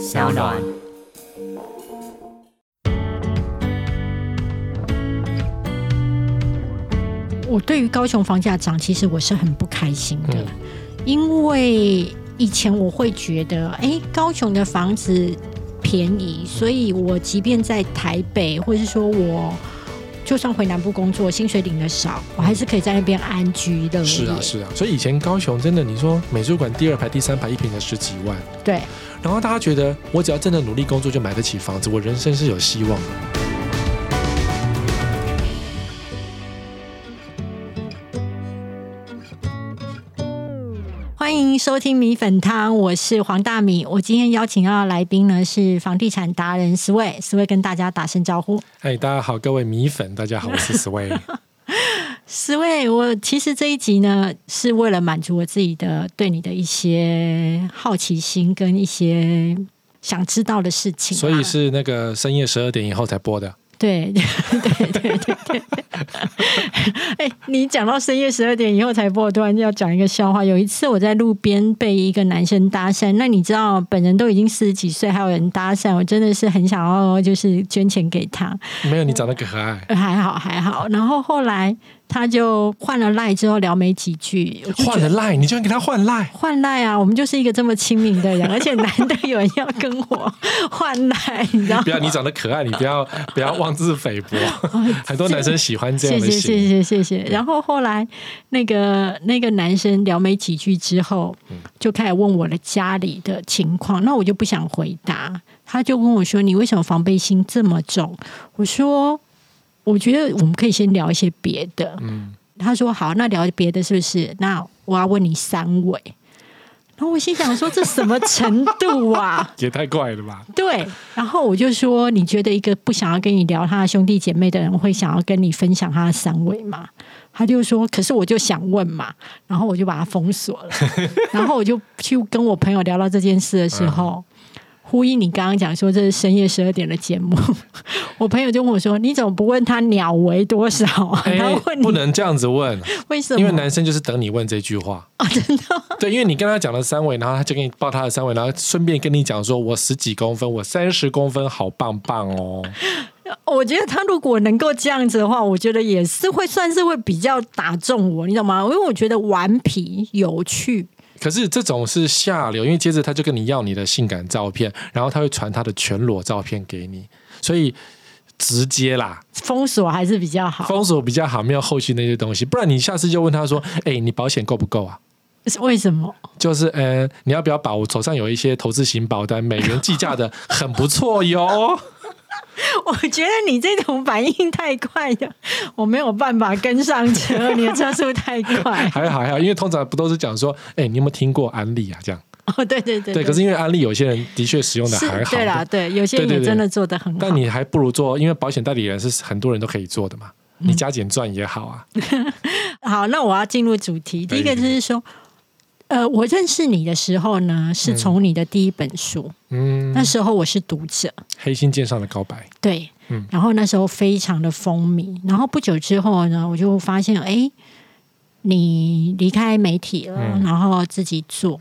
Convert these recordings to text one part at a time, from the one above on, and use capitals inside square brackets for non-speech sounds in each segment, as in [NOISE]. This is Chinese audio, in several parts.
小暖。我对于高雄房价涨，其实我是很不开心的，嗯因为以前我会觉得，哎，高雄的房子便宜，所以我即便在台北，或是说我就算回南部工作，薪水领的少，我还是可以在那边安居乐业。是啊，是啊，所以以前高雄真的，你说美术馆第二排、第三排一平才十几万，对，然后大家觉得我只要真的努力工作就买得起房子，我人生是有希望的。收听米粉汤，我是黄大米。我今天邀请到的来宾呢是房地产达人思卫，思卫跟大家打声招呼。哎，大家好，各位米粉，大家好，我是 Sway。思卫，我其实这一集呢是为了满足我自己的对你的一些好奇心跟一些想知道的事情啊、所以是那个深夜十二点以后才播的。对对对对 [LAUGHS] 哎，你讲到深夜十二点以后才播，我突然要讲一个笑话。有一次我在路边被一个男生搭讪，那你知道本人都已经四十几岁，还有人搭讪，我真的是很想要就是捐钱给他。没有你长得可爱，呃还好还好。然后后来他就换了赖之后聊没几句，换了赖，你居然给他换赖，换赖啊！我们就是一个这么亲民的人，而且难得有人要跟我换赖，你知道吗？不要你长得可爱，你不要不要妄自菲薄。[LAUGHS] 很多男生喜欢这样谢谢谢样的型，谢谢谢。然后后来那个那个男生聊没几句之后，就开始问我的家里的情况，那我就不想回答。他就问我说：“你为什么防备心这么重？”我说：“我觉得我们可以先聊一些别的。”嗯，他说：“好，那聊别的是不是？那我要问你三位。”然后我心想说：“这什么程度啊？” [LAUGHS] 也太怪了吧？对，然后我就说，你觉得一个不想要跟你聊他的兄弟姐妹的人，会想要跟你分享他的三围吗？他就说，可是我就想问嘛，然后我就把他封锁了，[LAUGHS] 然后我就去跟我朋友聊到这件事的时候。呼应你刚刚讲说这是深夜十二点的节目，我朋友就问我说：“你怎么不问他鸟围多少啊？[LAUGHS] ”他哎问你不能这样子问，为什么？因为男生就是等你问这句话。啊，真的 [LAUGHS] 对，因为你跟他讲了三围，然后他就给你报他的三围，然后顺便跟你讲说，我十几公分，我三十公分，好棒棒哦。[LAUGHS] 我觉得他如果能够这样子的话，我觉得也是会算是会比较打中我，你懂吗？因为我觉得顽皮有趣，可是这种是下流，因为接着他就跟你要你的性感照片，然后他会传他的全裸照片给你，所以直接啦，封锁还是比较好。封锁比较好，没有后续那些东西。不然你下次就问他说：“哎、你保险够不够啊？”为什么？就是呃，你要不要保？我手上有一些投资型保单，美元计价的很不错哟。[LAUGHS] 我觉得你这种反应太快了，我没有办法跟上车，[LAUGHS] 你的车速太快。还好还好，因为通常不都是讲说，哎、你有没有听过安利啊？这样 [LAUGHS] 哦，对对对对。可是因为安利有些人的确使用的是还好，对啦，对，有些人对对对。也真的做的很好。但你还不如做，因为保险代理人是很多人都可以做的嘛。嗯。你加减赚也好啊，[LAUGHS] 好，那我要进入主题。第一个就是说，呃，我认识你的时候呢，是从你的第一本书，嗯，那时候我是读者，黑心剑上的告白，对，嗯。然后那时候非常的风靡，然后不久之后呢，我就发现，哎，你离开媒体了，嗯。然后自己做，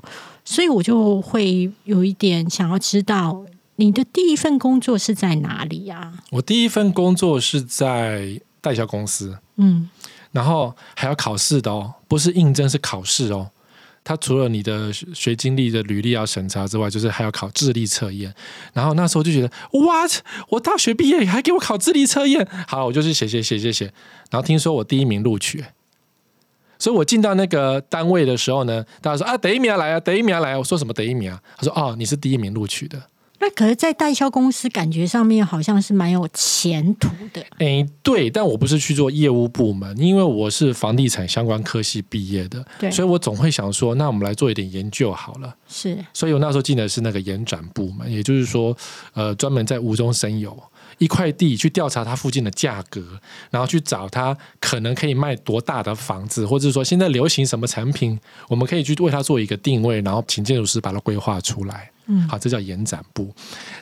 所以我就会有一点想要知道你的第一份工作是在哪里啊？我第一份工作是在代销公司，嗯，然后还要考试的哦，不是应征是考试哦。他除了你的学学经历的履历要审查之外，就是还要考智力测验。然后那时候就觉得，what？我大学毕业还给我考智力测验？好，我就去写写写写写。然后听说我第一名录取，所以我进到那个单位的时候呢，大家说啊，第一名来啊，第一名来、啊。我说什么第一名啊？他说哦，你是第一名录取的。那可是，在代销公司感觉上面好像是蛮有前途的。诶，对，但我不是去做业务部门，因为我是房地产相关科系毕业的，对所以我总会想说，那我们来做一点研究好了。是，所以我那时候进的是那个延展部门，也就是说，呃，专门在无中生有，一块地去调查它附近的价格，然后去找它可能可以卖多大的房子，或者是说现在流行什么产品，我们可以去为它做一个定位，然后请建筑师把它规划出来。嗯好，这叫延展部。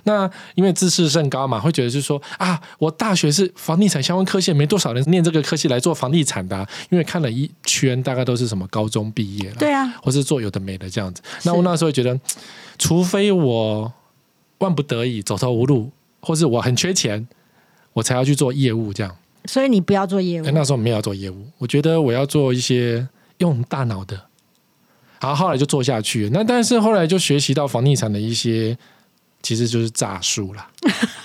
那因为自视甚高嘛，会觉得是说啊，我大学是房地产相关科系，没多少人念这个科系来做房地产的啊、因为看了一圈，大概都是什么高中毕业了，对啊，或是做有的没的这样子。那我那时候觉得，除非我万不得已走投无路，或是我很缺钱，我才要去做业务这样。所以你不要做业务哎，，那时候没有要做业务，我觉得我要做一些用大脑的。然后后来就做下去，那但是后来就学习到房地产的一些，其实就是诈术啦，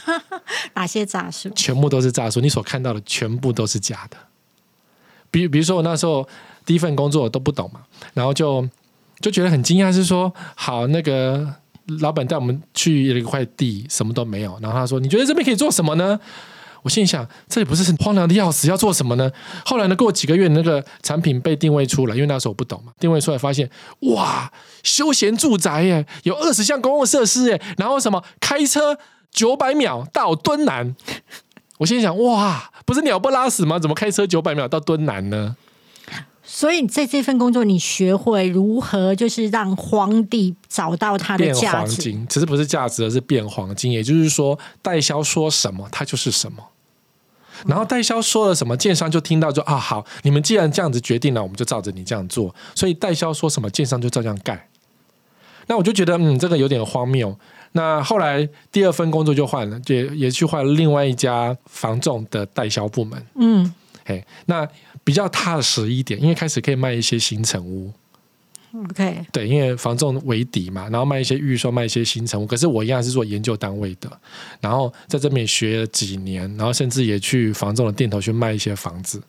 [LAUGHS] 哪些诈术？全部都是诈术，你所看到的全部都是假的。比比如说我那时候第一份工作都不懂嘛，然后就就觉得很惊讶，是说好那个老板带我们去了一块地，什么都没有，然后他说你觉得这边可以做什么呢？我心想，这里不是荒凉的要死，要做什么呢？后来呢，过几个月，那个产品被定位出来，因为那时候我不懂嘛，定位出来发现，哇，休闲住宅耶，有二十项公共设施耶，然后什么开车九百秒到敦南，我心想，哇，不是鸟不拉屎吗？怎么开车九百秒到敦南呢？所以在这份工作，你学会如何就是让荒地找到它的变价值。黄金，其实不是价值，而是变黄金。也就是说，代销说什么，它就是什么。然后代销说了什么，建商就听到就啊好，你们既然这样子决定了，我们就照着你这样做。所以代销说什么，建商就照这样盖。那我就觉得嗯，这个有点荒谬。那后来第二份工作就换了，也也去换了另外一家房仲的代销部门。嗯嘿，那比较踏实一点，因为开始可以卖一些新城屋。，OK，对，因为房仲为底嘛，然后卖一些预售，卖一些新成屋。可是我一样是做研究单位的，然后在这边学了几年，然后甚至也去房仲的店头去卖一些房子。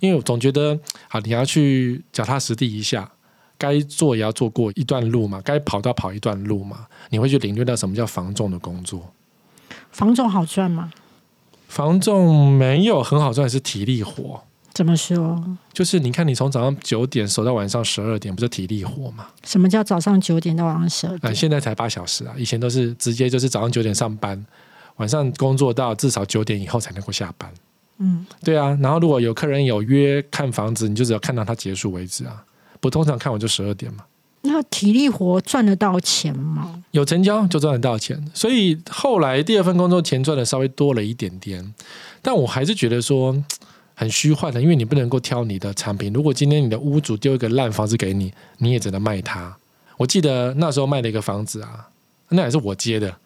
因为我总觉得，好，你要去脚踏实地一下，该做也要做过一段路嘛，该跑到跑一段路嘛，你会去领略到什么叫房仲的工作。房仲好赚吗？房仲没有很好赚，是体力活。怎么说？就是你看，你从早上九点守到晚上十二点，不是体力活吗？什么叫早上九点到晚上十二啊、点？现在才八小时啊，以前都是直接就是早上九点上班，晚上工作到至少九点以后才能够下班。嗯，对啊，然后如果有客人有约看房子，你就只要看到他结束为止啊。不通常看完就十二点嘛，那体力活赚得到钱吗？有成交就赚得到钱。所以后来第二份工作钱赚的稍微多了一点点，但我还是觉得说很虚幻的，因为你不能够挑你的产品。如果今天你的屋主丢一个烂房子给你，你也只能卖它。我记得那时候卖了一个房子啊，那也是我接的，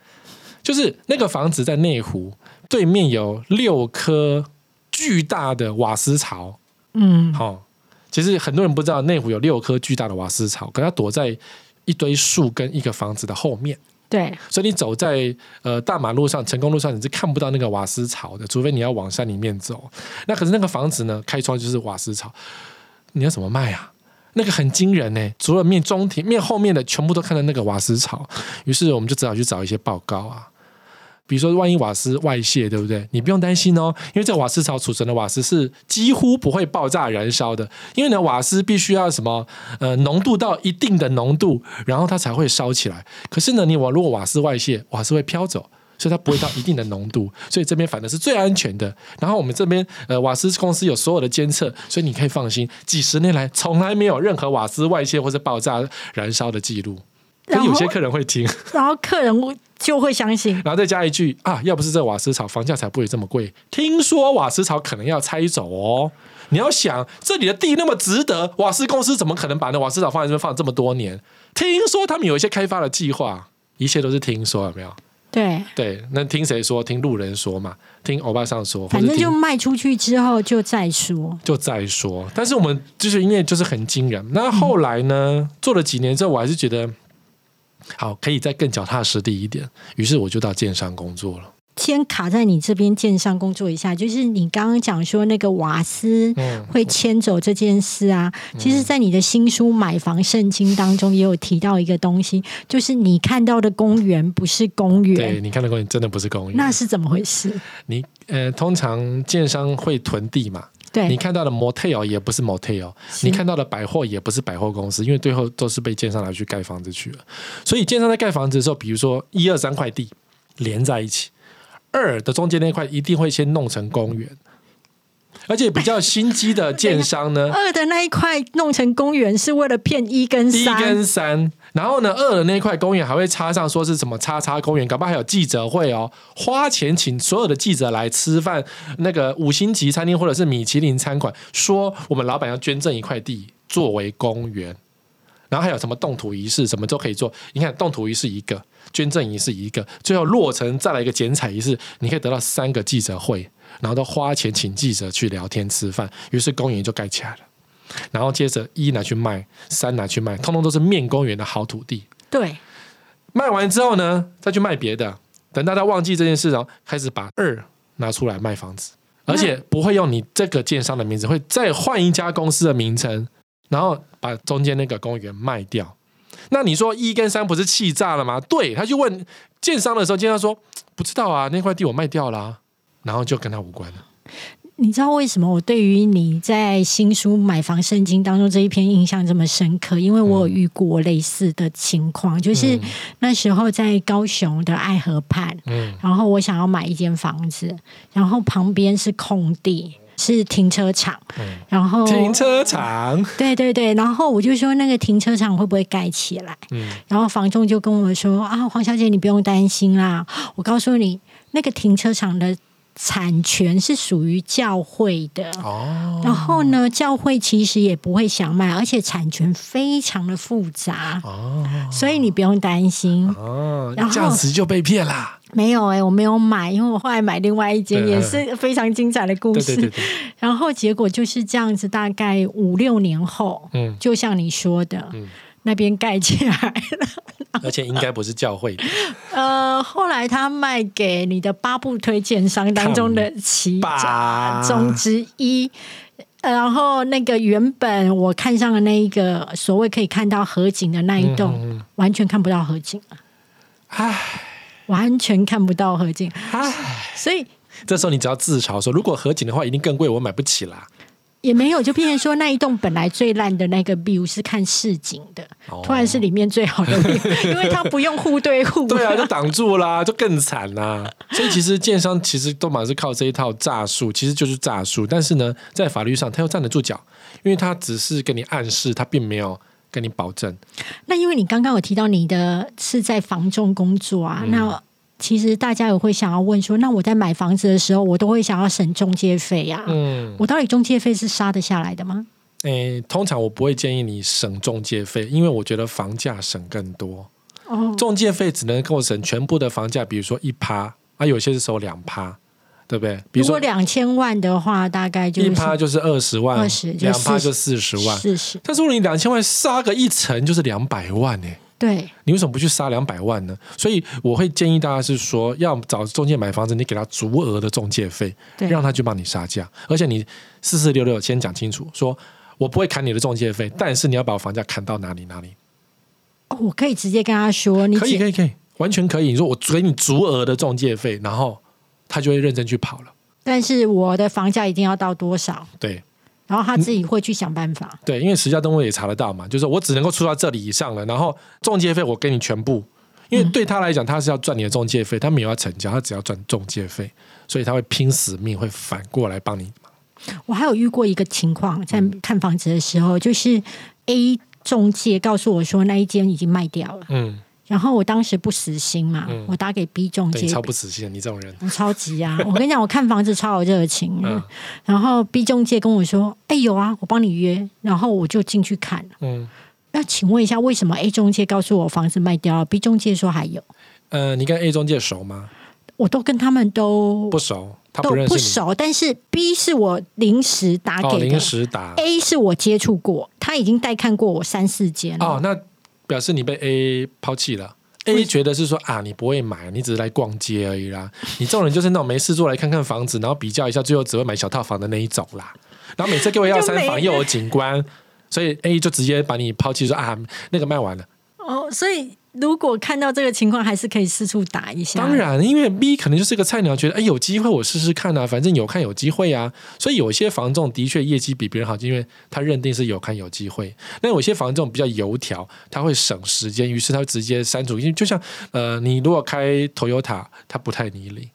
就是那个房子在内湖对面有六颗巨大的瓦斯槽，嗯，好、其实很多人不知道内湖有六棵巨大的瓦斯草，可它躲在一堆树跟一个房子的后面。对，所以你走在呃大马路上、成功路上，你是看不到那个瓦斯草的，除非你要往山里面走。那可是那个房子呢，开窗就是瓦斯草，你要怎么卖啊？那个很惊人呢，除了面中庭、面后面的全部都看到那个瓦斯草，于是我们就只好去找一些报告啊。比如说，万一瓦斯外泄，对不对？你不用担心哦，因为这个瓦斯槽储存的瓦斯是几乎不会爆炸燃烧的。因为呢，瓦斯必须要什么呃浓度到一定的浓度，然后它才会烧起来。可是呢，你瓦如果瓦斯外泄，瓦斯会飘走。所以它不会到一定的浓度，所以这边反而是最安全的。然后我们这边呃瓦斯公司有所有的监测，所以你可以放心，几十年来从来没有任何瓦斯外泄或者爆炸燃烧的记录。有些客人会听，[LAUGHS] 然后客人就会相信，然后再加一句啊，要不是这瓦斯槽，房价才不会这么贵。听说瓦斯槽可能要拆走哦。你要想，这里的地那么值得，瓦斯公司怎么可能把那瓦斯槽放在这边放这么多年？听说他们有一些开发的计划，一切都是听说，有没有？对，对，那听谁说？听路人说嘛，听欧巴桑说，反正就卖出去之后就再说。就再说。但是我们就是因为就是很惊人。那后来呢，做了几年之后，我还是觉得好，可以再更脚踏实地一点。于是我就到建商工作了。先卡在你这边建商工作一下，就是你刚刚讲说那个瓦斯嗯，会迁走这件事啊，其实，在你的新书《买房圣经》当中也有提到一个东西，就是你看到的公园不是公园对，你看到公园真的不是公园。那是怎么回事？你呃，通常建商会囤地嘛，对，你看到的 motel 也不是 motel，你看到的百货也不是百货公司，因为最后都是被建商拿去盖房子去了。所以建商在盖房子的时候，比如说一二三块地连在一起，二的中间那块一定会先弄成公园。而且比较心机的建商呢，二的那一块弄成公园是为了骗一跟一，跟三，然后呢，二的那块公园还会插上说是什么叉叉公园，搞不好还有记者会哦，花钱请所有的记者来吃饭，那个五星级餐厅或者是米其林餐馆，说我们老板要捐赠一块地作为公园。然后还有什么动土仪式，什么都可以做。你看动土仪式一个，捐赠仪式一个，最后落成再来一个剪彩仪式，你可以得到三个记者会，然后都花钱请记者去聊天吃饭，于是公园就盖起来了。然后接着一拿去卖，三拿去卖，通通都是面公园的好土地。对，卖完之后呢，再去卖别的。等大家忘记这件事，然后开始把二拿出来卖房子，而且不会用你这个建商的名字，会再换一家公司的名称，然后把中间那个公园卖掉。那你说一跟三不是气炸了吗？对，他就问建商的时候，建商说不知道啊，那块地我卖掉了啊，然后就跟他无关了。你知道为什么我对于你在新书《买房圣经》当中这一篇印象这么深刻？因为我有遇过类似的情况，就是那时候在高雄的爱河畔，嗯然后我想要买一间房子，然后旁边是空地，是停车场，嗯，然后停车场，对对对，然后我就说那个停车场会不会盖起来？嗯然后房仲就跟我说啊，黄小姐你不用担心啦，我告诉你，那个停车场的产权是属于教会的。哦，然后呢，教会其实也不会想卖，而且产权非常的复杂，哦所以你不用担心。哦然，后这样子就被骗啦。没有哎、我没有买，因为我后来买另外一间，也是非常精彩的故事。对对对对，然后结果就是这样子，大概五六年后，嗯，就像你说的，嗯那边盖起来 [LAUGHS] 而且应该不是教会的，[LAUGHS] 呃，后来他卖给你的八部推荐商当中的其吧。中之一。呃然后那个原本我看上的那一个所谓可以看到河景的那一栋，嗯嗯嗯。完全看不到河景了，唉。完全看不到河景。唉，所以这时候你只要自嘲说，如果河景的话，一定更贵，我买不起啦。也没有，就变成说那一栋本来最烂的那个 view 是看市景的，哦突然是里面最好的 view，因为它不用户对户。对啊，就挡住啦，就更惨啦。所以其实建商其实都满是靠这一套诈术，其实就是诈术。但是呢，在法律上他又站得住脚，因为他只是跟你暗示，他并没有跟你保证。那因为你刚刚有提到你的是在房仲工作嗯啊，那其实大家也会想要问说，那我在买房子的时候，我都会想要省中介费呀、嗯，我到底中介费是杀得下来的吗？诶，通常我不会建议你省中介费，因为我觉得房价省更多。哦，中介费只能够省全部的房价，比如说一趴，啊，有些是收两趴，对不对？比如说两千万的话，大概就一趴就是二十万，二十两趴就四十万。四十，但是如果你两千万杀个一层，就是两百万呢、对，你为什么不去杀两百万呢？所以我会建议大家是说，要找中介买房子，你给他足额的中介费，对让他去帮你杀价，而且你四四六六先讲清楚，说我不会砍你的中介费，但是你要把我房价砍到哪里哪里，哦，我可以直接跟他说，你，可以可以可以，完全可以。你说我给你足额的中介费，然后他就会认真去跑了。但是我的房价一定要到多少，对然后他自己会去想办法。对，因为实价登录也查得到嘛，就是我只能够出到这里以上了，然后中介费我给你全部。因为对他来讲，他是要赚你的中介费，他没有要成交，他只要赚中介费，所以他会拼死命，会反过来帮你。我还有遇过一个情况，在看房子的时候，就是 A 中介告诉我说那一间已经卖掉了，嗯，然后我当时不死心嘛，嗯我打给 B 中介，超不死心，你这种人。我超级啊！[LAUGHS] 我跟你讲，我看房子超有热情。嗯然后 B 中介跟我说：“哎、有啊，我帮你约。”然后我就进去看。嗯，那请问一下，为什么 A 中介告诉我房子卖掉了，B 中介说还有？呃，你跟 A 中介熟吗？我都跟他们都不熟，他都不认识你。不熟，但是 B 是我临时打哦，给的、临时打。a 是我接触过，他已经带看过我三四间了。哦，那表示你被 A 抛弃了。A 觉得是说啊，你不会买，你只是来逛街而已啦。你这种人就是那种没事做来看看房子，然后比较一下，最后只会买小套房的那一种啦。然后每次给我要三房 [LAUGHS] 又有景观，所以 A 就直接把你抛弃说啊，那个卖完了。哦，所以如果看到这个情况，还是可以四处打一下。当，然，因为 B 可能就是个菜鸟，觉得哎有机会我试试看啊，反正有看有机会啊。所以有些房仲的确业绩比别人好，因为他认定是有看有机会。那有些房仲比较油条，他会省时间，于是他会直接删除。因为就像呃，你如果开 Toyota，他不太理你。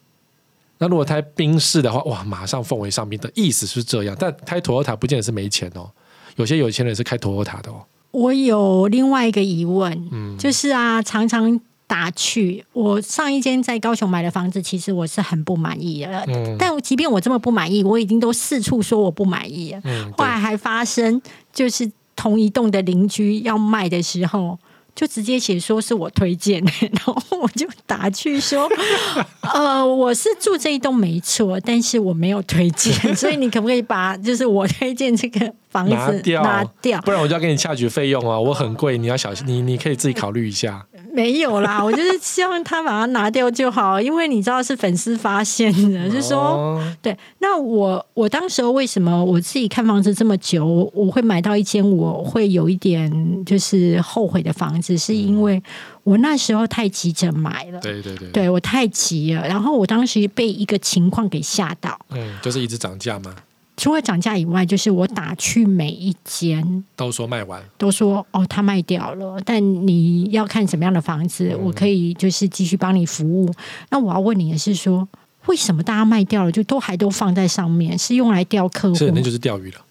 那如果开宾士的话，哇，马上奉为上宾的意思是这样，但开 Toyota 不见得是没钱哦。有些有钱人是开 Toyota 的哦。我有另外一个疑问，嗯就是啊，常常打趣我上一间在高雄买的房子，其实我是很不满意的。嗯但即便我这么不满意，我已经都四处说我不满意了。嗯，后来还发生，就是同一栋的邻居要卖的时候。就直接写说是我推荐，[LAUGHS] 然后我就打去说，[LAUGHS] 呃，我是住这一栋没错，但是我没有推荐，[LAUGHS] 所以你可不可以把就是我推荐这个房子拿掉拿掉？不然我就要给你下取费用啊，我很贵，你要小心，你你可以自己考虑一下。没有啦，[LAUGHS] 我就是希望他把它拿掉就好，因为你知道是粉丝发现的，就说哦对。那我我当时候为什么我自己看房子这么久，我我会买到一间我会有一点就是后悔的房子，是因为我那时候太急着买了。对对对，对我太急了，然后我当时被一个情况给吓到，嗯，就是一直涨价嘛，除了涨价以外，就是我打去每一间都说卖完，都说哦，他卖掉了，但你要看什么样的房子，嗯我可以就是继续帮你服务。那我要问你的是说，为什么大家卖掉了，就都还都放在上面，是用来钓客户是那就是钓鱼了。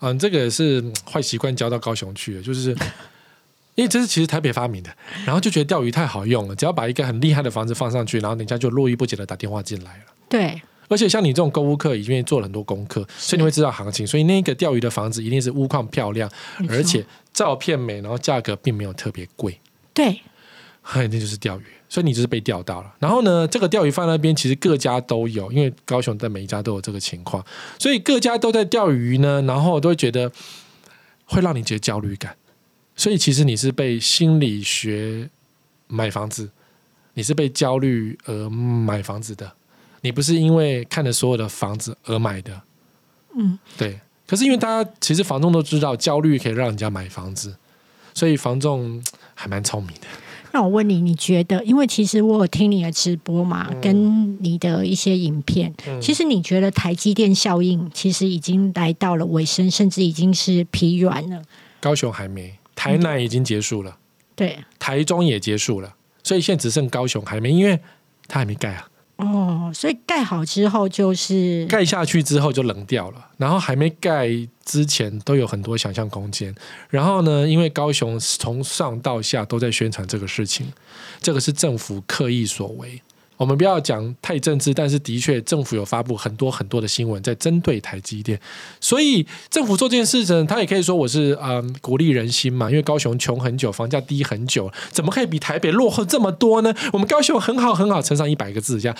嗯，这个是嗯坏习惯交到高雄去了，就是 [LAUGHS] 因为这是其实台北发明的，然后就觉得钓鱼太好用了，只要把一个很厉害的房子放上去，然后人家就络绎不绝的打电话进来了。对而且像你这种购物客，已经做了很多功课，所以你会知道行情。所以那个钓鱼的房子一定是屋况漂亮，而且照片美，然后价格并没有特别贵，对那就是钓鱼。所以你就是被钓到了。然后呢，这个钓鱼放那边，其实各家都有，因为高雄在每一家都有这个情况，所以各家都在钓鱼呢，然后都会觉得会让你觉得焦虑感。所以其实你是被心理学买房子，你是被焦虑而买房子的，你不是因为看了所有的房子而买的。嗯，对。可是因为大家其实房东都知道焦虑可以让人家买房子，所以房仲还蛮聪明的。那我问你，你觉得？因为其实我有听你的直播嘛，跟你的一些影片，嗯其实你觉得台积电效应其实已经来到了尾声，甚至已经是疲软了。高雄还没，台南已经结束了，对，台中也结束了，所以现在只剩高雄还没，因为它还没盖啊。哦，所以盖好之后就是盖下去之后就冷掉了，然后还没盖之前都有很多想象空间。然后呢，因为高雄从上到下都在宣传这个事情，这个是政府刻意所为。我们不要讲太政治，但是的确政府有发布很多很多的新闻在针对台积电，所以政府做这件事情，他也可以说我是嗯鼓励人心嘛，因为高雄穷很久，房价低很久，怎么可以比台北落后这么多呢？我们高雄很好很好，乘上一百个字这样。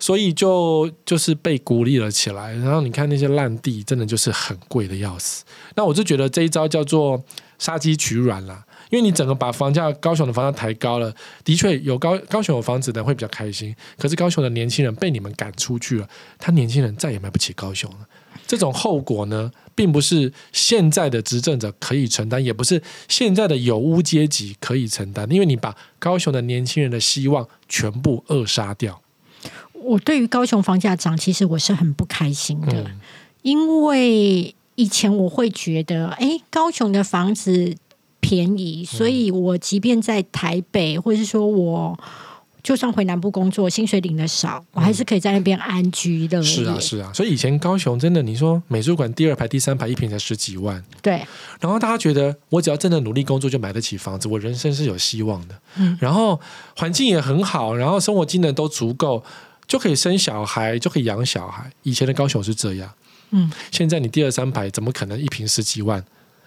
所以就就是被鼓励了起来，然后你看那些烂地，真的就是很贵的要死。那我就觉得这一招叫做杀鸡取卵啦，因为你整个把房价高雄的房价抬高了，的确有高高雄有房子的人会比较开心，可是高雄的年轻人被你们赶出去了，他年轻人再也买不起高雄了。这种后果呢，并不是现在的执政者可以承担，也不是现在的有屋阶级可以承担，因为你把高雄的年轻人的希望全部扼杀掉。我对于高雄房价涨，其实我是很不开心的，嗯因为以前我会觉得，哎，高雄的房子便宜，所以我即便在台北，或者是说我就算回南部工作，薪水领的少，我还是可以在那边安居乐业。是啊，是啊，所以以前高雄真的，你说美术馆第二排、第三排一平才十几万，对，然后大家觉得我只要真的努力工作就买得起房子，我人生是有希望的。嗯然后环境也很好，然后生活技能都足够，就可以生小孩，就可以养小孩。以前的高雄是这样，嗯，现在你第二三排怎么可能一平十几万？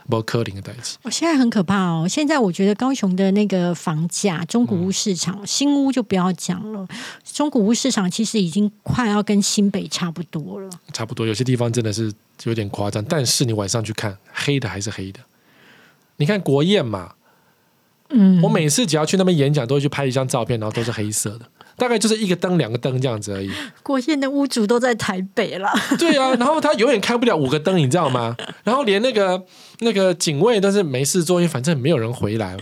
不科林的代志，我现在很可怕哦。现在我觉得高雄的那个房价，中古屋市场，新屋就不要讲了，中古屋市场其实已经快要跟新北差不多了。差不多有些地方真的是有点夸张，但是你晚上去看，黑的还是黑的。你看国宴嘛，嗯，我每次只要去那边演讲，都会去拍一张照片，然后都是黑色的，大概就是一个灯、两个灯这样子而已。国宴的屋主都在台北了。对啊，[LAUGHS] 然后他永远开不了五个灯，你知道吗？然后连那个那个警卫都是没事做，因为反正没有人回来。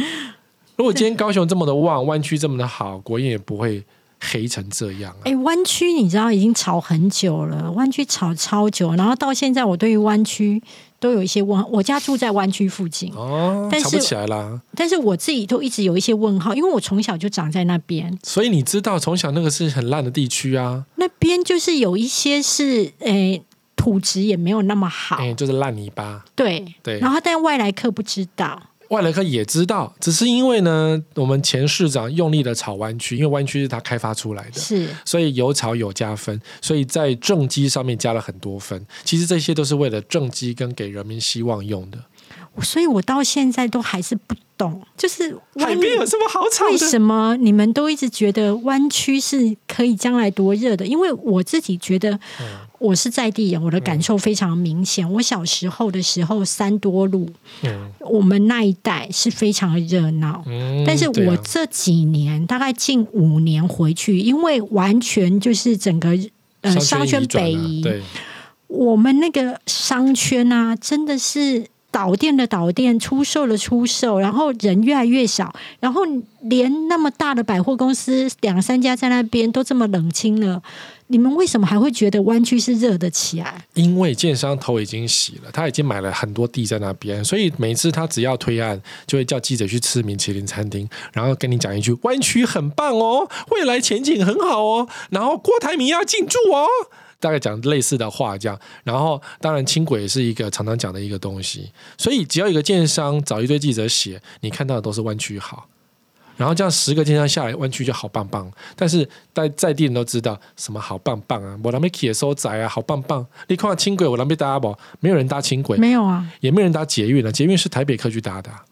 如果今天高雄这么的旺，湾区这么的好，国宴也不会黑成这样啊。哎，湾区你知道已经炒很久了，湾区炒超久，然后到现在我对于湾区都有一些问号。我家住在湾区附近，哦，但不起来啦。但是我自己都一直有一些问号，因为我从小就长在那边，所以你知道，从小那个是很烂的地区啊，那边就是有一些是诶土质也没有那么好，哎、就是烂泥巴。对对然后但外来客不知道，外来客也知道，只是因为呢，我们前市长用力的炒湾区，因为湾区是他开发出来的，是所以有炒有加分，所以在政绩上面加了很多分。其实这些都是为了政绩跟给人民希望用的。所以我到现在都还是不懂，就是海湾边有什么好吵的？为什么你们都一直觉得湾区是可以将来多热的？因为我自己觉得嗯我是在地人，我的感受非常明显。我小时候的时候，三多路嗯我们那一带是非常的热闹。嗯但是我这几年、大概近五年回去，因为完全就是整个呃商圈北移，对，我们那个商圈啊，真的是导电的导电，出售的出售，然后人越来越少，然后连那么大的百货公司两三家在那边都这么冷清了，你们为什么还会觉得湾区是热得起来？因为建商头已经洗了，他已经买了很多地在那边，所以每次他只要推案，就会叫记者去吃米其林餐厅，然后跟你讲一句：“湾区很棒哦，未来前景很好哦，然后郭台铭要进驻哦。”大概讲类似的话，这样。然后，当然轻轨也是一个常常讲的一个东西，所以只要一个建商找一堆记者写，你看到的都是湾区好。然后这样十个建商下来，湾区就好棒棒。但是在在地人都知道什么好棒棒啊，我那边铁收窄啊，好棒棒。你看轻轨，我那边搭不？没有人搭轻轨，没有啊。也没有人搭捷运了。捷运是台北客去搭的啊、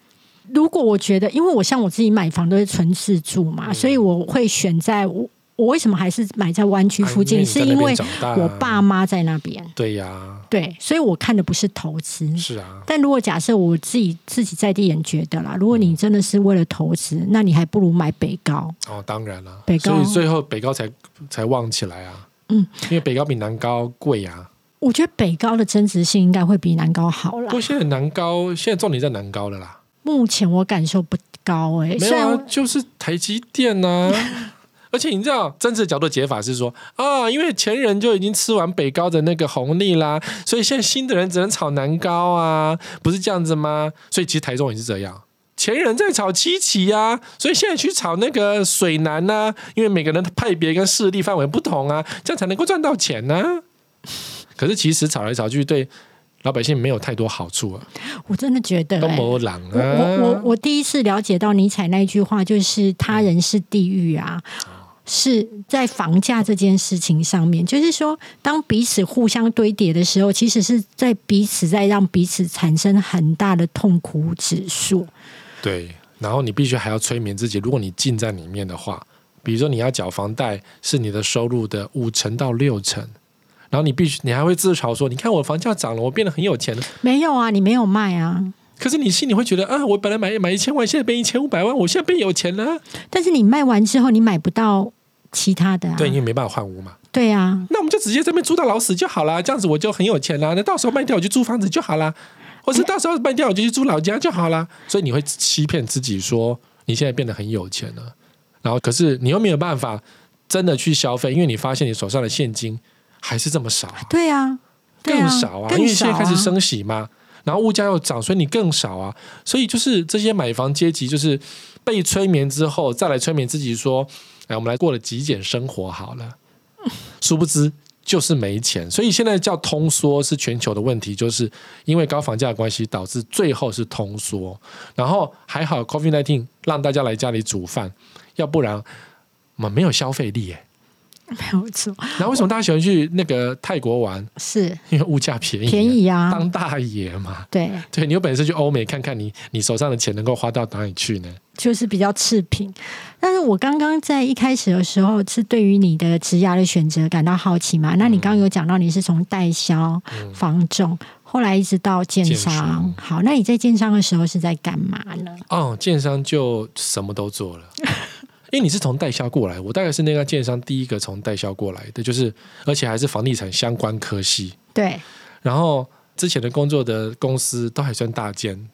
如果我觉得，因为我像我自己买房都是纯自住嘛，嗯所以我会选在我我为什么还是买在湾区附近，啊是因为我爸妈在那边，对呀、对，所以我看的不是投资，是啊，但如果假设我自己自己在地人觉得啦，如果你真的是为了投资，那你还不如买北高。哦，当然了，北高。所以最后北高才才旺起来啊。嗯，因为北高比南高贵啊。我觉得北高的增值性应该会比南高好啦。不。过现在南高，现在重点在南高了啦。目前我感受不高哎、没有啊就是台积电呐、[LAUGHS] 而且你知道，政治角度解法是说啊，因为前人就已经吃完北高的那个红利啦，所以现在新的人只能炒南高啊，不是这样子吗？所以其实台中也是这样。前人在炒七期呀、所以现在去炒那个水南呐、因为每个人的派别跟势力范围不同啊，这样才能够赚到钱呢、可是其实炒来炒去对老百姓没有太多好处啊，我真的觉得、都欸，没狼我啊。我我我第一次了解到尼采那一句话，就是他人是地狱啊。是在房价这件事情上面，就是说，当彼此互相堆叠的时候，其实是在彼此在让彼此产生很大的痛苦指数。对，然后你必须还要催眠自己，如果你浸在里面的话，比如说你要缴房贷是你的收入的五成到六成，然后你必须你还会自嘲说，你看我房价涨了，我变得很有钱了。没有啊，你没有卖啊，可是你心里会觉得啊，我本来买买一千万，现在变一千五百万，我现在变有钱了。但是你卖完之后，你买不到其他的啊。对，因为没办法换屋嘛，对啊，那我们就直接这边租到老死就好啦，这样子我就很有钱啦。那到时候卖掉我就租房子就好啦，或是到时候卖掉我就去租老家就好啦。所以你会欺骗自己说你现在变得很有钱了，然后可是你又没有办法真的去消费，因为你发现你手上的现金还是这么少，对啊，对啊更少啊，更因为现在开始升息嘛，然后物价又涨，所以你更少啊。所以就是这些买房阶级，就是被催眠之后，再来催眠自己说：“哎，我们来过了极简生活好了。”殊不知就是没钱，所以现在叫通缩是全球的问题，就是因为高房价的关系，导致最后是通缩。然后还好，COVID nineteen 让大家来家里煮饭，要不然我们没有消费力耶。没有错，然后为什么大家喜欢去那个泰国玩？是因为物价便宜，便宜啊，当大爷嘛。对，对你有本事去欧美看看你，你手上的钱能够花到哪里去呢？就是比较次品。但是我刚刚在一开始的时候是对于你的职涯的选择感到好奇嘛？那你刚刚有讲到你是从代销、房仲，后来一直到建商。好，那你在建商的时候是在干嘛呢？哦，建商就什么都做了，[LAUGHS] 因为你是从代销过来，我大概是那个建商第一个从代销过来的，就是而且还是房地产相关科系，对，然后之前的工作的公司都还算大间。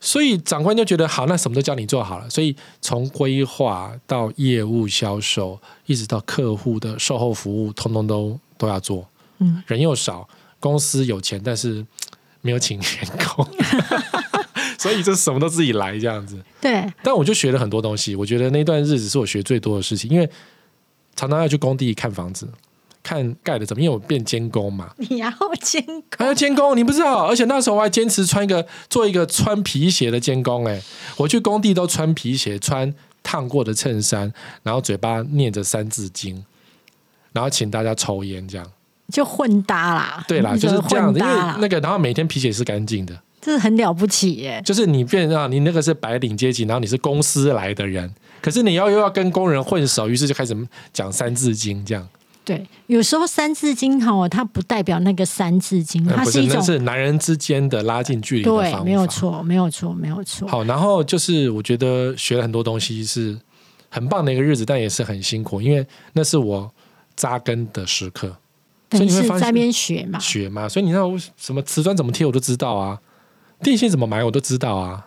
所以长官就觉得好，那什么都教你做好了。所以从规划到业务销售，一直到客户的售后服务，通通都都要做。嗯，人又少，公司有钱，但是没有请员工，[LAUGHS] 所以就什么都自己来这样子。对，但我就学了很多东西，我觉得那段日子是我学最多的事情，因为常常要去工地看房子，看盖的怎么样，因为我变监工嘛，你要监工还要监工，你不知道，而且那时候我还坚持穿一个做一个穿皮鞋的监工，哎，我去工地都穿皮鞋，穿烫过的衬衫，然后嘴巴念着三字经，然后请大家抽烟，这样。就混搭啦。对啦，就是这样子，因为那个，然后每天皮鞋是干净的，这是很了不起耶。就是你变啊，你那个是白领阶级，然后你是公司来的人，可是你要又要跟工人混熟，于是就开始讲三字经这样。对，有时候三字经哈，它不代表那个三字经，它是，一种那是男人之间的拉近距离的方对，没有。错，没有错，没有错。好，然后就是我觉得学了很多东西是很棒的一个日子，但也是很辛苦，因为那是我扎根的时刻。所以你会发现在那边学嘛，学嘛，所以你知道我什么瓷砖怎么贴我都知道啊，电线怎么买我都知道啊。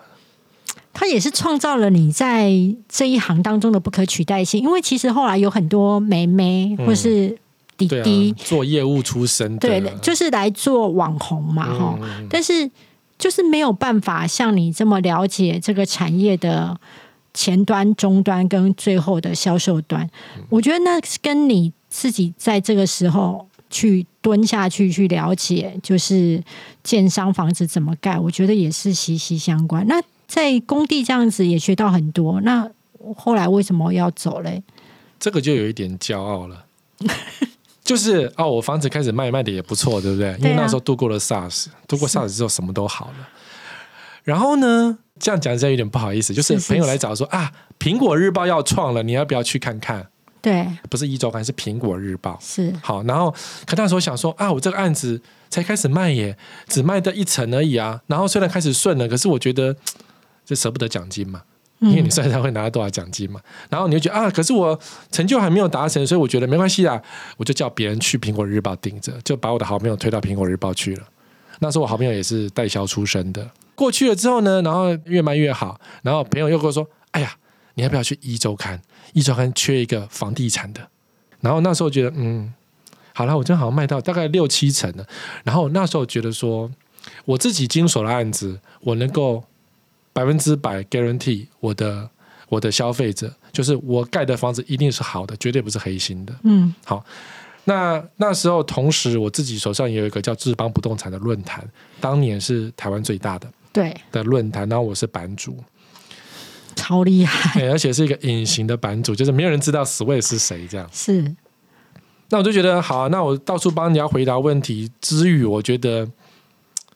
它也是创造了你在这一行当中的不可取代性。因为其实后来有很多妹妹嗯或是弟对弟，啊，做业务出身的，对，就是来做网红嘛，哈、嗯但是就是没有办法像你这么了解这个产业的前端、终端跟最后的销售端。嗯我觉得那跟你自己在这个时候去蹲下去去了解，就是建商房子怎么盖，我觉得也是息息相关。那在工地这样子也学到很多，那后来为什么要走嘞？这个就有一点骄傲了。[LAUGHS] 就是哦，我房子开始卖，卖的也不错，对不对？因为那时候度过了 SARS，度过 SARS 之后什么都好了。然后呢，这样讲起来有点不好意思，就是朋友来找说啊，苹果日报要创了，你要不要去看看？对，不是一周刊，是苹果日报。是好，然后可那时候想说啊，我这个案子才开始卖耶，只卖的一层而已啊。然后虽然开始顺了，可是我觉得就舍不得奖金嘛，因为你算算会拿到多少奖金嘛。然后你就觉得啊，可是我成就还没有达成，所以我觉得没关系啦，我就叫别人去苹果日报顶着，就把我的好朋友推到苹果日报去了。那时候我好朋友也是代销出身的，过去了之后呢，然后越卖越好，然后朋友又跟我说：“哎呀，你要不要去一周刊？一周刊缺一个房地产的。”然后那时候觉得，嗯，好了，我真好像卖到大概六七成了。然后那时候觉得说，我自己经手的案子，我能够百分之百 guarantee 我的我的消费者，就是我盖的房子一定是好的，绝对不是黑心的。嗯好那那时候，同时我自己手上也有一个叫志邦不动产的论坛，当年是台湾最大的对，的论坛，然后我是版主，超厉害，哎而且是一个隐形的版主，就是没有人知道 Sway 是谁这样。是那我就觉得好、啊，那我到处帮人家回答问题之余，我觉得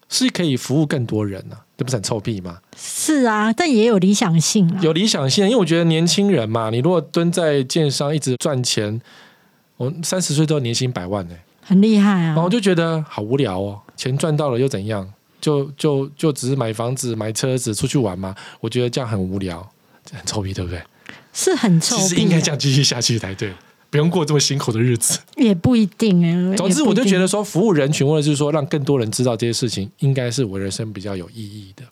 是可以服务更多人呢、啊，这不是很臭屁吗？是啊，但也有理想性啊。有理想性，因为我觉得年轻人嘛，你如果蹲在建商一直赚钱，我三十岁都要年薪百万呢、很厉害啊然后我！就觉得好无聊哦，钱赚到了又怎样？就就就只是买房子、买车子、出去玩嘛？我觉得这样很无聊，很臭屁，对不对？是很臭其实应该这样继续下去才对，不用过这么辛苦的日子。也不一定哎。总之，我就觉得说，服务人群，或者是说让更多人知道这些事情，应该是我人生比较有意义的。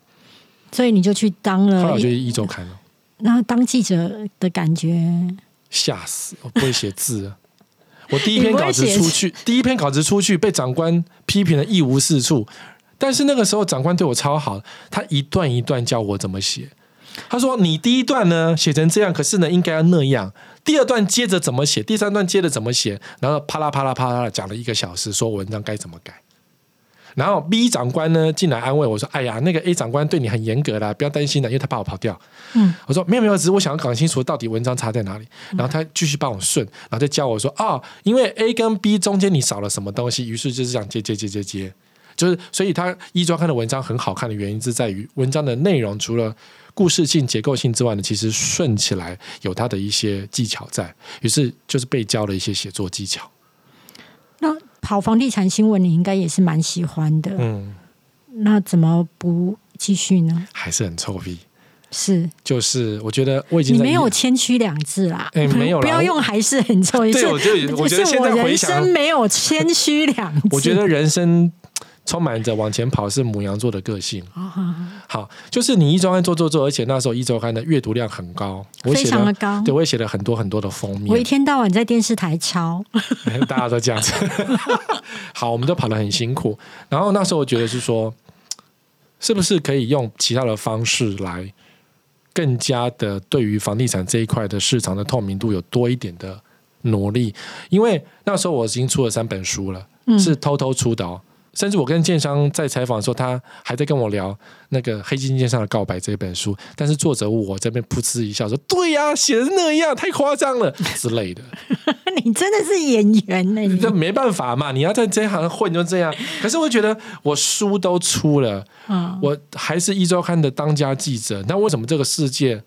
所以你就去当了后来我就一周刊了，然后当记者的感觉，吓死！我不会写字啊。我第一篇稿子出去，第一篇稿子出去被长官批评的一无是处。但是那个时候长官对我超好，他一段一段教我怎么写。他说：“你第一段呢写成这样，可是呢应该要那样。第二段接着怎么写，第三段接着怎么写，然后啪啦啪啦啪啦讲了一个小时，说文章该怎么改。然后 B 长官呢进来安慰我说：‘哎呀，那个 A 长官对你很严格啦，不要担心啦，因为他怕我跑掉。’嗯，我说没有没有，只是我想要搞清楚到底文章差在哪里。然后他继续帮我顺，然后再教我说：‘哦，因为 A 跟 B 中间你少了什么东西。’于是就是这样接接接接接，就是所以他一周刊的文章很好看的原因是在于文章的内容除了。故事性、结构性之外呢，其实顺起来有它的一些技巧在，于是就是被教了一些写作技巧。那跑房地产新闻你应该也是蛮喜欢的，嗯，那怎么不继续呢？还是很臭屁。是就是我觉得我已经你没有谦虚两字啦，哎没有不要用还是很臭，是对我就我觉得现在回想生没有谦虚两字，我觉得人生充满着往前跑是母羊座的个性。啊好，就是你一周刊做做做，而且那时候一周刊的阅读量很高，我非写的高。对我也写了很多很多的封面我一面，天到晚在电视台抄，[LAUGHS] 大家都这样子。[LAUGHS] 好，我们都跑得很辛苦。然后那时候我觉得是说，是不是可以用其他的方式来更加的对于房地产这一块的市场的透明度有多一点的努力？因为那时候我已经出了三本书了，嗯是偷偷出的哦。甚至我跟建商在采访的时候，他还在跟我聊那个《黑金剑上的告白》这本书，但是作者我这边噗嗤一笑说：“对呀、写的那样太夸张了之类的。[LAUGHS] ”你你真的是演员呢、你这没办法嘛，你要在这一行混就这样。可是我觉得我书都出了，嗯，我还是一周刊的当家记者，那为什么这个世界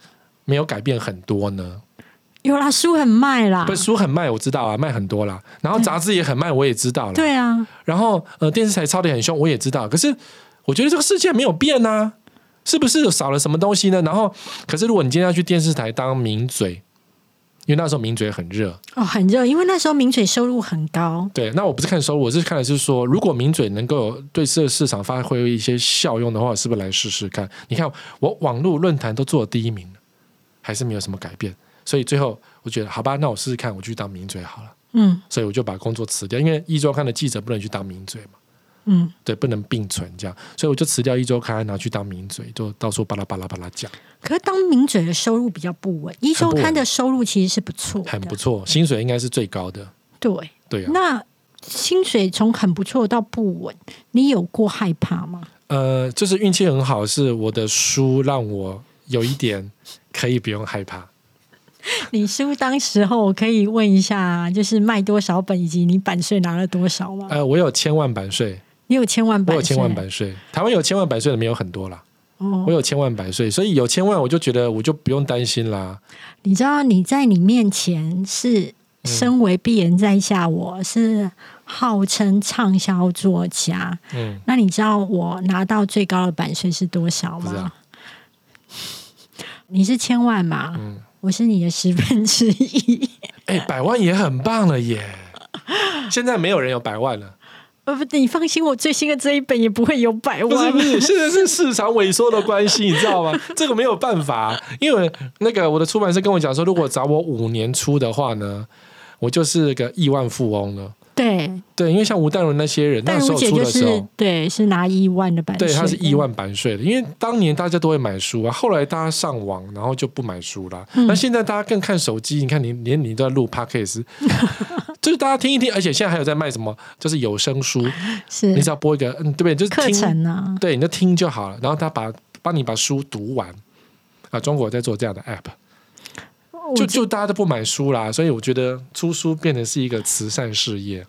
没有改变很多呢？有啦，书很卖啦不，是书很卖，我知道啊，卖很多啦。然后杂志也很卖，我也知道了。对啊，然后呃，电视台抄的很凶，我也知道。可是我觉得这个世界没有变呐、是不是少了什么东西呢？然后，可是如果你今天要去电视台当名嘴，因为那时候名嘴很热，哦，很热，因为那时候名嘴收入很高，对，那我不是看收入，我是看的是说，如果名嘴能够有对这个市场发挥一些效用的话，是不是来试试看？你看我网络论坛都做第一名了，还是没有什么改变，所以最后我觉得好吧，那我试试看，我去当名嘴好了。嗯所以我就把工作辞掉，因为一周刊的记者不能去当名嘴嘛，嗯。对，不能并存这样，所以我就辞掉一周刊，然后去当名嘴，就到处巴拉巴拉巴拉讲，可是当名嘴的收入比较不稳，一周刊的收入其实是不错的，很不错，薪水应该是最高的，对。对啊。那薪水从很不错到不稳，你有过害怕吗？呃，就是运气很好，是我的书让我有一点可以不用害怕。[LAUGHS] 你书当时候我可以问一下，就是卖多少本，以及你版税拿了多少吗？呃，我有千万版税，你有千万版税，我有千万版税，台湾有千万版税的没有很多啦，哦我。有千万版税，所以有千万我就觉得我就不用担心啦。你知道你在你面前是身为鄙人在下，我是号称畅销作家。嗯，那你知道我拿到最高的版税是多少吗？你是千万嘛？嗯我是你的十分之一。哎、百万也很棒了耶！现在没有人有百万了。呃，不，你放心，我最新的这一本也不会有百万。不是不是，现在是市场萎缩的关系，你知道吗？[LAUGHS] 这个没有办法，因为那个我的出版社跟我讲说，如果找我五年出的话呢，我就是个亿万富翁了。对，对，因为像吴淡如那些人，那但时候出的时候，对，是拿一万的版税，对，他是亿。万版税的，因为当年大家都会买书啊，后来大家上网，然后就不买书啦。嗯那现在大家更看手机，你看你连你都在录 podcast，[LAUGHS] 就是大家听一听，而且现在还有在卖什么，就是有声书，[LAUGHS] 是你只要播一个，嗯，对不对？就是课听程啊，对，你就听就好了。然后他把帮你把书读完啊，中国在做这样的 app，就就大家都不买书啦，所以我觉得出书变得是一个慈善事业。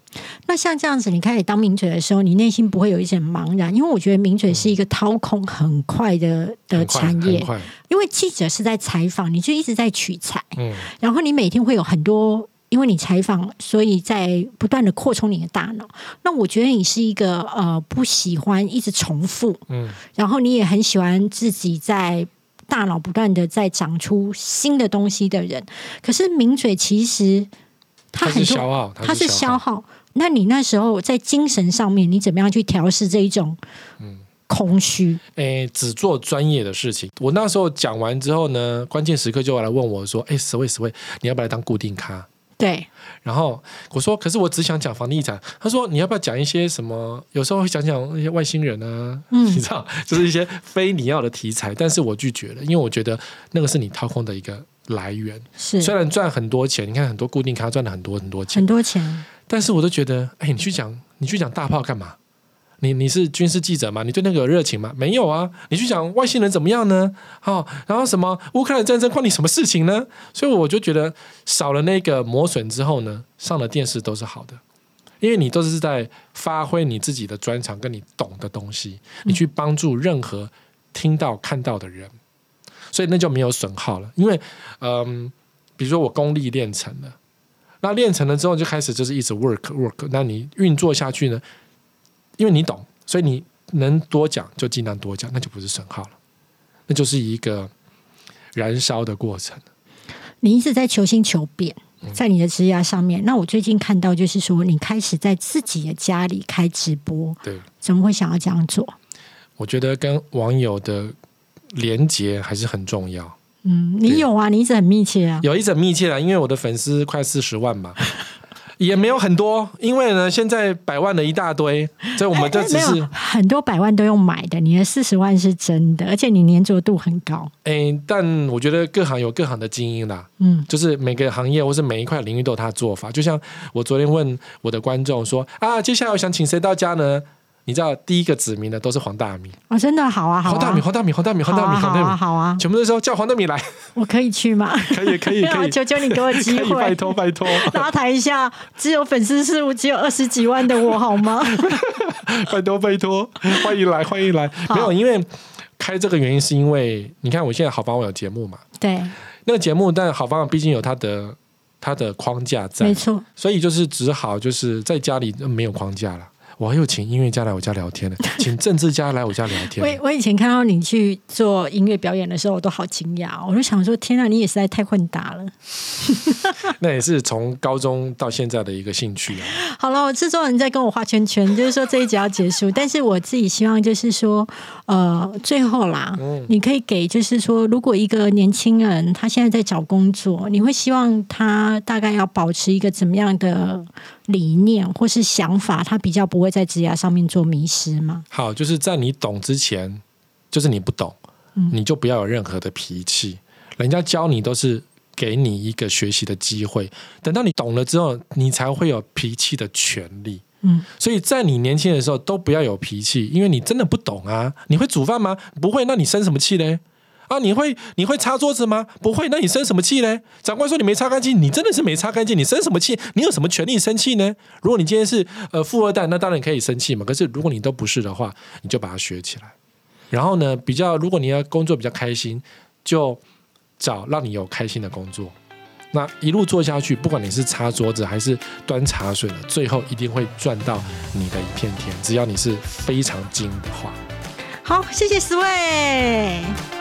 那像这样子，你开始当名嘴的时候，你内心不会有一些茫然，因为我觉得名嘴是一个掏空很快的的产业因为记者是在采访，你就一直在取材，嗯，然后你每天会有很多。因为你采访，所以在不断的扩充你的大脑。那我觉得你是一个呃不喜欢一直重复，嗯，然后你也很喜欢自己在大脑不断的在长出新的东西的人。可是抿嘴其实他它很多是消耗，它是消消耗。那你那时候在精神上面，你怎么样去调试这一种空虚？诶，只做专业的事情。我那时候讲完之后呢，关键时刻就来问我说：“诶，十位十位，你要不要来当固定咖？”对，然后我说：“可是我只想讲房地产。”他说：“你要不要讲一些什么？有时候会讲讲那些外星人啊，嗯你知道，就是一些非你要的题材。”但是我拒绝了，因为我觉得那个是你掏空的一个来源。是虽然赚很多钱，你看很多固定咖赚了很多很多钱很，多钱。但是我都觉得，哎，你去讲你去讲大炮干嘛？你你是军事记者吗？你对那个有热情吗？没有啊！你去讲外星人怎么样呢？哦，然后什么乌克兰战争关你什么事情呢？所以我就觉得少了那个磨损之后呢，上了电视都是好的，因为你都是在发挥你自己的专长跟你懂的东西，你去帮助任何听到看到的人，所以那就没有损耗了。因为嗯，比如说我功力练成了。那练成了之后，就开始就是一直 work work。那你运作下去呢？因为你懂，所以你能多讲就尽量多讲，那就不是损耗了，那就是一个燃烧的过程。你一直在求新求变，在你的职涯上面。那我最近看到就是说，你开始在自己的家里开直播，对，怎么会想要这样做？我觉得跟网友的连接还是很重要。嗯，你有啊，你一直很密切啊。有一直很密切啊，因为我的粉丝快四十万嘛，也没有很多，因为呢现在百万的一大堆，所以我们这只是很多百万都用买的，你的四十万是真的，而且你粘着度很高。诶，但我觉得各行有各行的精英啦，嗯，就是每个行业或是每一块领域都有他的做法。就像我昨天问我的观众说啊，接下来我想请谁到家呢？你知道第一个指名的都是黄大米，哦，真的？好啊，好啊，黄大米，黄大米，黄大米，黄大米，黄大米，好啊，全部都说叫黄大米来，我可以去吗？可以，可以，可以，[LAUGHS] 求求你给我机会，拜，托，拜托，拉抬一下只有粉丝数只有二十几万的我好吗？[LAUGHS] 拜托，拜托，欢迎来，欢迎来。没有，因为开这个原因是因为你看我现在好房我有节目嘛，对，那个节目，但好房毕竟有它的它的框架在。没，错，所以就是只好就是在家里呃没有框架了。我还有请音乐家来我家聊天了，[LAUGHS] 请政治家来我家聊天。我我以前看到你去做音乐表演的时候，我都好惊讶哦，我就想说，天啊，你也实在太混搭了。[LAUGHS] 那也是从高中到现在的一个兴趣啊。好了，我制作人在跟我画圈圈，就是说这一集要结束，但是我自己希望就是说，呃，最后啦，嗯你可以给就是说，如果一个年轻人他现在在找工作，你会希望他大概要保持一个怎么样的理念或是想法，他比较不会在职涯上面做迷失吗？好，就是在你懂之前，就是你不懂，嗯你就不要有任何的脾气。人家教你都是给你一个学习的机会，等到你懂了之后，你才会有脾气的权利。嗯，所以在你年轻的时候都不要有脾气，因为你真的不懂啊。你会煮饭吗？不会，那你生什么气嘞？啊，你会你会擦桌子吗？不会，那你生什么气嘞？长官说你没擦干净，你真的是没擦干净，你生什么气？你有什么权利生气呢？如果你今天是呃富二代，那当然可以生气嘛。可是如果你都不是的话，你就把它学起来。然后呢，比较如果你要工作比较开心，就找让你有开心的工作。那一路做下去，不管你是擦桌子还是端茶水的，最后一定会赚到你的一片天。只要你是非常精的话。好，谢谢四位。